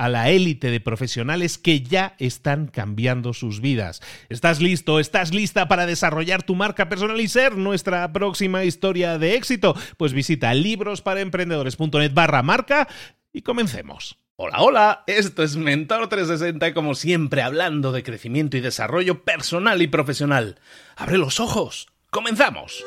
a la élite de profesionales que ya están cambiando sus vidas. ¿Estás listo? ¿Estás lista para desarrollar tu marca personal y ser nuestra próxima historia de éxito? Pues visita librosparaemprendedores.net barra marca y comencemos. Hola, hola, esto es Mentor 360 y como siempre hablando de crecimiento y desarrollo personal y profesional. Abre los ojos, comenzamos.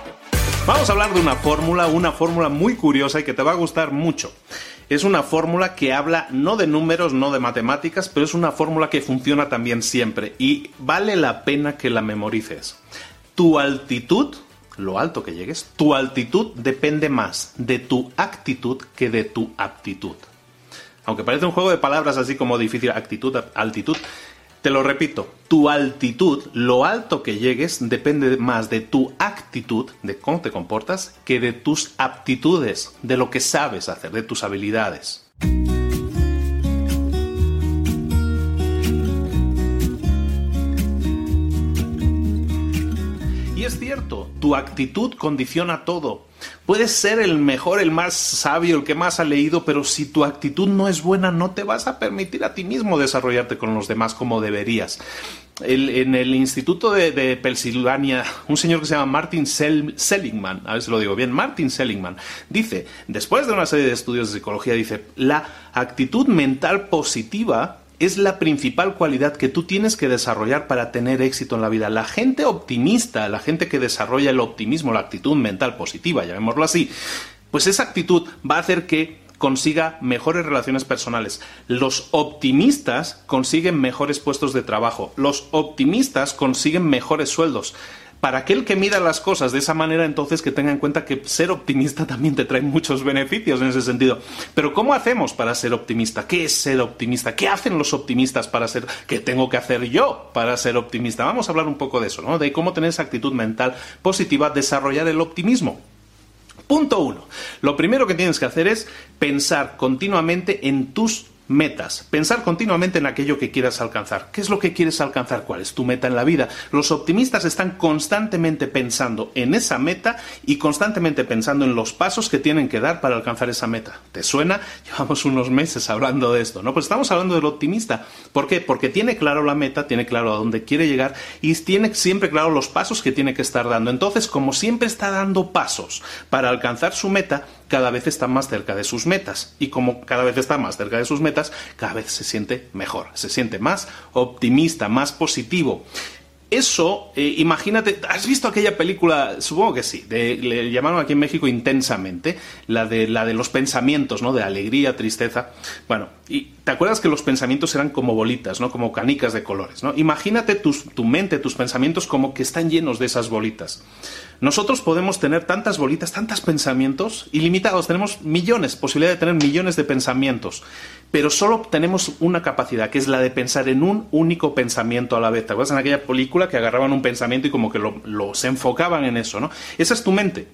Vamos a hablar de una fórmula, una fórmula muy curiosa y que te va a gustar mucho. Es una fórmula que habla no de números, no de matemáticas, pero es una fórmula que funciona también siempre y vale la pena que la memorices. Tu altitud lo alto que llegues, tu altitud depende más de tu actitud que de tu aptitud. Aunque parece un juego de palabras así como difícil, actitud, altitud, te lo repito, tu altitud, lo alto que llegues, depende más de tu actitud, de cómo te comportas, que de tus aptitudes, de lo que sabes hacer, de tus habilidades. Y es cierto, tu actitud condiciona todo. Puedes ser el mejor, el más sabio, el que más ha leído, pero si tu actitud no es buena, no te vas a permitir a ti mismo desarrollarte con los demás como deberías. en el Instituto de, de, Pensilvania, un señor que se llama Martin Seligman, a ver si lo digo bien, Martin Seligman, dice, después de una serie de estudios de psicología, dice, la actitud mental positiva es la principal cualidad que tú tienes que desarrollar para tener éxito en la vida. La gente optimista, la gente que desarrolla el optimismo, la actitud mental positiva, llamémoslo así, pues esa actitud va a hacer que consiga mejores relaciones personales. Los optimistas consiguen mejores puestos de trabajo. Los optimistas consiguen mejores sueldos para aquel que mida las cosas de esa manera, entonces que tenga en cuenta que ser optimista también te trae muchos beneficios en ese sentido. Pero ¿cómo hacemos para ser optimista? ¿Qué es ser optimista? ¿Qué hacen los optimistas para ser? ¿Qué tengo que hacer yo para ser optimista? Vamos a hablar un poco de eso, ¿no? De cómo tener esa actitud mental positiva, desarrollar el optimismo. Punto uno. Lo primero que tienes que hacer es pensar continuamente en tus metas. Pensar continuamente en aquello que quieras alcanzar. ¿Qué es lo que quieres alcanzar? ¿Cuál es tu meta en la vida? Los optimistas están constantemente pensando en esa meta y constantemente pensando en los pasos que tienen que dar para alcanzar esa meta. ¿Te suena? Llevamos unos meses hablando de esto, ¿no? Pues estamos hablando del optimista. ¿Por qué? Porque tiene claro la meta, tiene claro a dónde quiere llegar y tiene siempre claro los pasos que tiene que estar dando. Entonces, como siempre está dando pasos para alcanzar su meta, cada vez está más cerca de sus metas. Y como cada vez está más cerca de sus metas, cada vez se siente mejor, se siente más optimista, más positivo. Eso, eh, imagínate, ¿has visto aquella película? Supongo que sí, le llamaron aquí en México intensamente, la de, la de los pensamientos, ¿no? De alegría, tristeza. Bueno, y te acuerdas que los pensamientos eran como bolitas, ¿no? Como canicas de colores, ¿no? Imagínate tu mente, tus pensamientos como que están llenos de esas bolitas. Nosotros podemos tener tantas bolitas, tantos pensamientos ilimitados, tenemos millones, posibilidad de tener millones de pensamientos, pero solo tenemos una capacidad, que es la de pensar en un único pensamiento a la vez. ¿Te acuerdas en aquella película que agarraban un pensamiento y como que lo, se enfocaban en eso, ¿no? Esa es tu mente.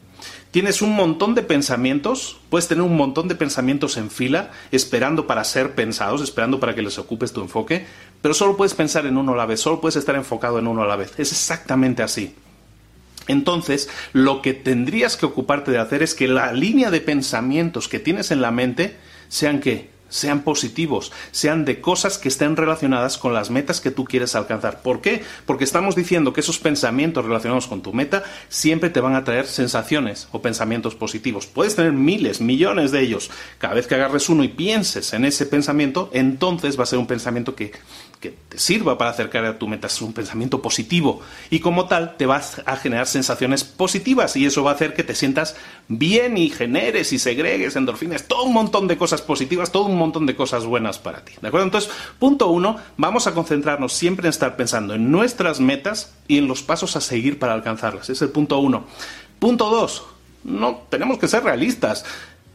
Tienes un montón de pensamientos, puedes tener un montón de pensamientos en fila, esperando para ser pensados, esperando para que les ocupes tu enfoque, pero solo puedes pensar en uno a la vez, solo puedes estar enfocado en uno a la vez. Es exactamente así. Entonces, lo que tendrías que ocuparte de hacer es que la línea de pensamientos que tienes en la mente sean que sean positivos, sean de cosas que estén relacionadas con las metas que tú quieres alcanzar. ¿Por qué? Porque estamos diciendo que esos pensamientos relacionados con tu meta siempre te van a traer sensaciones o pensamientos positivos. Puedes tener miles, millones de ellos. Cada vez que agarres uno y pienses en ese pensamiento, entonces va a ser un pensamiento que, que te sirva para acercar a tu meta. Es un pensamiento positivo y como tal te vas a generar sensaciones positivas y eso va a hacer que te sientas bien y generes y segregues endorfinas, todo un montón de cosas positivas, todo un un montón de cosas buenas para ti. ¿De acuerdo? Entonces, punto uno, vamos a concentrarnos siempre en estar pensando en nuestras metas y en los pasos a seguir para alcanzarlas. Es el punto uno. Punto dos, no tenemos que ser realistas.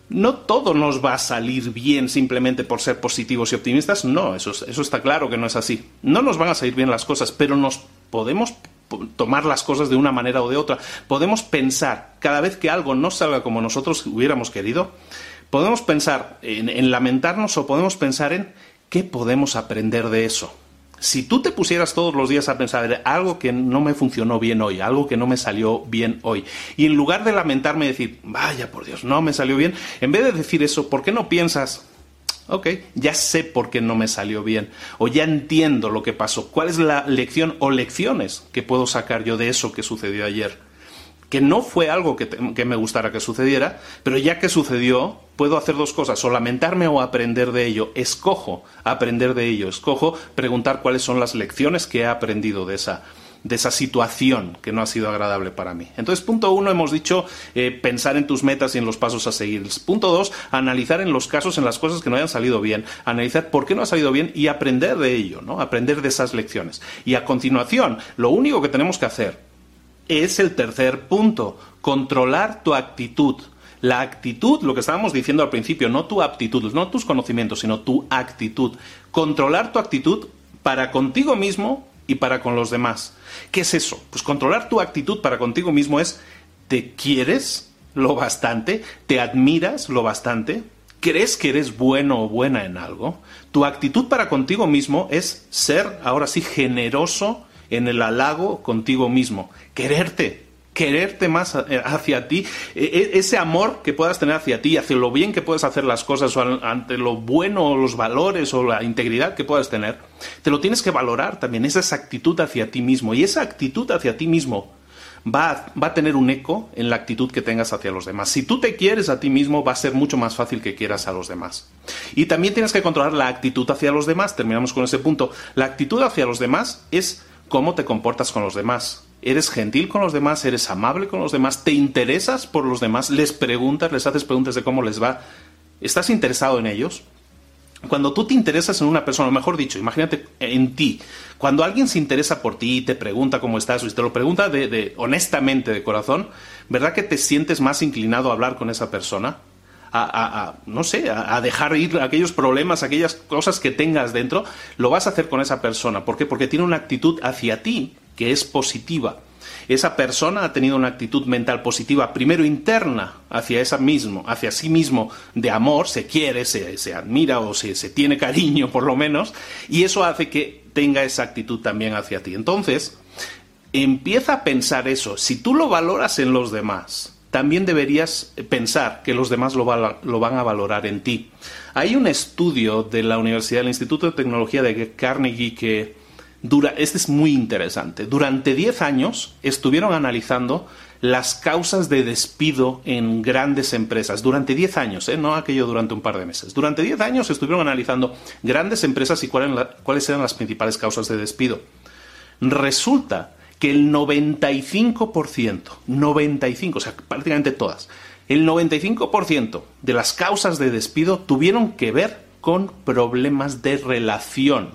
No todo nos va a salir bien simplemente por ser positivos y optimistas. No, eso, eso está claro que no es así. No nos van a salir bien las cosas, pero nos podemos tomar las cosas de una manera o de otra. Podemos pensar cada vez que algo no salga como nosotros hubiéramos querido, podemos pensar en, lamentarnos o podemos pensar en qué podemos aprender de eso. Si tú te pusieras todos los días a pensar en algo que no me funcionó bien hoy, algo que no me salió bien hoy, y en lugar de lamentarme y decir, vaya por Dios, no me salió bien, en vez de decir eso, ¿por qué no piensas, ok, ya sé por qué no me salió bien, o ya entiendo lo que pasó, cuál es la lección o lecciones que puedo sacar yo de eso que sucedió ayer? Que no fue algo que, me gustara que sucediera, pero ya que sucedió, puedo hacer dos cosas, o lamentarme o aprender de ello. Escojo aprender de ello, escojo preguntar cuáles son las lecciones que he aprendido de esa, de esa situación que no ha sido agradable para mí. Entonces, punto uno, hemos dicho eh, pensar en tus metas y en los pasos a seguir. Punto dos, analizar en los casos, en las cosas que no hayan salido bien, analizar por qué no ha salido bien y aprender de ello, ¿no? Aprender de esas lecciones. Y a continuación, lo único que tenemos que hacer es el tercer punto, controlar tu actitud. La actitud, lo que estábamos diciendo al principio, no tu aptitud, no tus conocimientos, sino tu actitud. Controlar tu actitud para contigo mismo y para con los demás. ¿Qué es eso? Pues controlar tu actitud para contigo mismo es, ¿te quieres lo bastante? ¿Te admiras lo bastante? ¿Crees que eres bueno o buena en algo? Tu actitud para contigo mismo es ser, ahora sí, generoso en el halago contigo mismo, quererte, quererte más eh, hacia ti, e, e, ese amor que puedas tener hacia ti, hacia lo bien que puedes hacer las cosas, o ante lo bueno, o los valores, o la integridad que puedas tener, te lo tienes que valorar también, esa actitud hacia ti mismo. Y esa actitud hacia ti mismo va va a tener un eco en la actitud que tengas hacia los demás. Si tú te quieres a ti mismo, va a ser mucho más fácil que quieras a los demás. Y también tienes que controlar la actitud hacia los demás. Terminamos con ese punto. La actitud hacia los demás es cómo te comportas con los demás. ¿Eres gentil con los demás? ¿Eres amable con los demás? ¿Te interesas por los demás? ¿Les preguntas? ¿Les haces preguntas de cómo les va? ¿Estás interesado en ellos? Cuando tú te interesas en una persona, o mejor dicho, imagínate en ti, cuando alguien se interesa por ti y te pregunta cómo estás, o te lo pregunta de, honestamente, de corazón, ¿verdad que te sientes más inclinado a hablar con esa persona? A, no sé, a, dejar ir aquellos problemas, aquellas cosas que tengas dentro, lo vas a hacer con esa persona. ¿Por qué? Porque tiene una actitud hacia ti que es positiva esa persona ha tenido una actitud mental positiva, primero interna, hacia esa mismo, hacia sí mismo, de amor, se quiere, se, admira o se, se tiene cariño por lo menos, y eso hace que tenga esa actitud también hacia ti. Entonces, empieza a pensar eso. Si tú lo valoras en los demás, también deberías pensar que los demás lo, van a valorar en ti. Hay un estudio de la Universidad del Instituto de Tecnología de Carnegie que este es muy interesante. Durante 10 años estuvieron analizando las causas de despido en grandes empresas. Durante 10 años, ¿eh? no aquello durante un par de meses. Durante 10 años estuvieron analizando grandes empresas y cuáles eran las principales causas de despido. Resulta que el 95%, 95, o sea, prácticamente todas, el 95% de las causas de despido tuvieron que ver con problemas de relación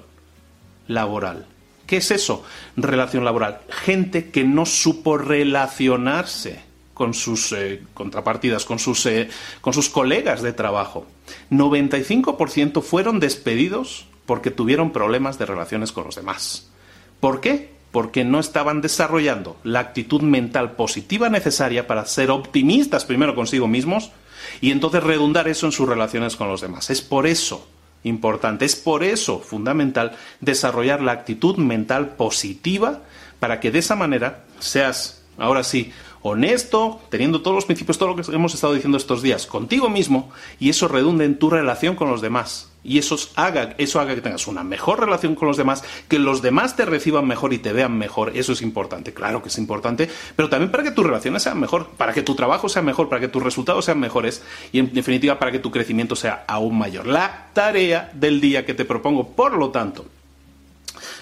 laboral. ¿Qué es eso? Relación laboral. Gente que no supo relacionarse con sus eh, contrapartidas, con sus, eh, con sus colegas de trabajo. 95% fueron despedidos porque tuvieron problemas de relaciones con los demás. ¿Por qué? Porque no estaban desarrollando la actitud mental positiva necesaria para ser optimistas primero consigo mismos y entonces redundar eso en sus relaciones con los demás. Es por eso importante. Es por eso fundamental desarrollar la actitud mental positiva para que de esa manera seas, ahora sí, honesto, teniendo todos los principios, todo lo que hemos estado diciendo estos días, contigo mismo, y eso redunde en tu relación con los demás. Y eso haga, eso haga que tengas una mejor relación con los demás, que los demás te reciban mejor y te vean mejor. Eso es importante, claro que es importante, pero también para que tus relaciones sean mejor, para que tu trabajo sea mejor, para que tus resultados sean mejores y en definitiva para que tu crecimiento sea aún mayor. La tarea del día que te propongo, por lo tanto,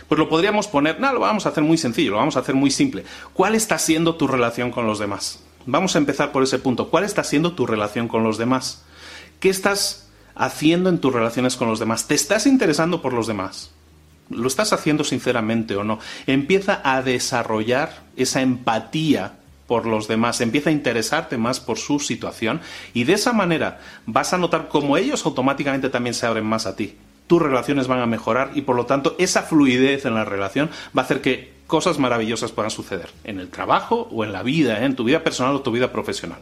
pues lo podríamos poner, no, lo vamos a hacer muy sencillo, lo vamos a hacer muy simple. ¿Cuál está siendo tu relación con los demás? Vamos a empezar por ese punto. ¿Cuál está siendo tu relación con los demás? ¿Qué estás haciendo en tus relaciones con los demás? ¿Te estás interesando por los demás? ¿Lo estás haciendo sinceramente o no? Empieza a desarrollar esa empatía por los demás, empieza a interesarte más por su situación y de esa manera vas a notar cómo ellos automáticamente también se abren más a ti tus relaciones van a mejorar y por lo tanto esa fluidez en la relación va a hacer que cosas maravillosas puedan suceder en el trabajo o en la vida, ¿eh? en tu vida personal o tu vida profesional.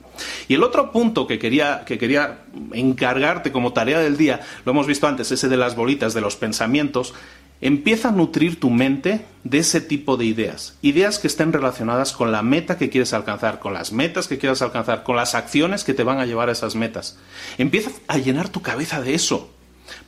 Y el otro punto que quería, que quería encargarte como tarea del día, lo hemos visto antes, ese de las bolitas, de los pensamientos, empieza a nutrir tu mente de ese tipo de ideas. Ideas que estén relacionadas con la meta que quieres alcanzar, con las metas que quieras alcanzar, con las acciones que te van a llevar a esas metas. Empieza a llenar tu cabeza de eso.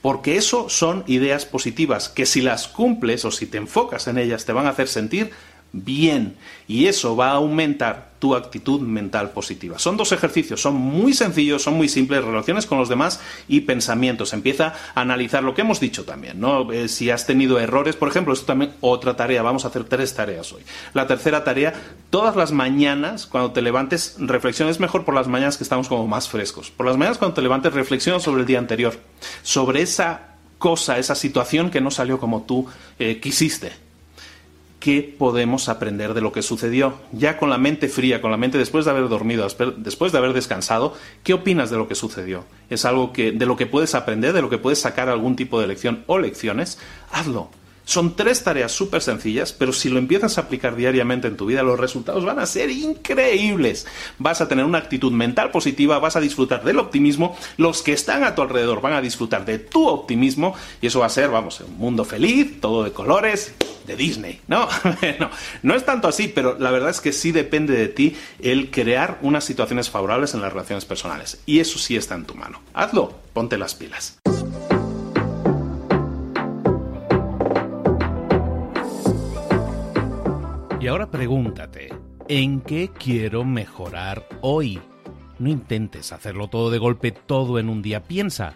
Porque eso son ideas positivas que si las cumples o si te enfocas en ellas te van a hacer sentir bien. Y eso va a aumentar tu actitud mental positiva. Son dos ejercicios, son muy sencillos, son muy simples, relaciones con los demás y pensamientos. Empieza a analizar lo que hemos dicho también, ¿no? Eh, si has tenido errores, por ejemplo, esto también otra tarea, vamos a hacer tres tareas hoy. La tercera tarea, todas las mañanas cuando te levantes, reflexiones mejor por las mañanas que estamos como más frescos. Por las mañanas cuando te levantes, reflexiona sobre el día anterior, sobre esa cosa, esa situación que no salió como tú eh, quisiste qué podemos aprender de lo que sucedió. Ya con la mente fría, con la mente después de haber dormido, después de haber descansado, ¿qué opinas de lo que sucedió? ¿Es algo que de lo que puedes aprender, de lo que puedes sacar algún tipo de lección o lecciones? Hazlo. Son tres tareas súper sencillas, pero si lo empiezas a aplicar diariamente en tu vida, los resultados van a ser increíbles. Vas a tener una actitud mental positiva, vas a disfrutar del optimismo, los que están a tu alrededor van a disfrutar de tu optimismo y eso va a ser, vamos, un mundo feliz, todo de colores, de Disney. No, no, no es tanto así, pero la verdad es que sí depende de ti el crear unas situaciones favorables en las relaciones personales. Y eso sí está en tu mano. Hazlo, ponte las pilas. Y ahora pregúntate, ¿En qué quiero mejorar hoy? No intentes hacerlo todo de golpe, todo en un día. Piensa,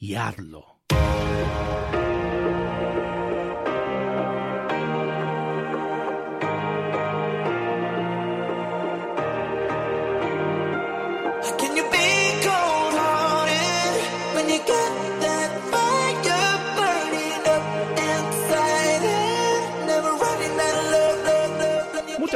y hazlo.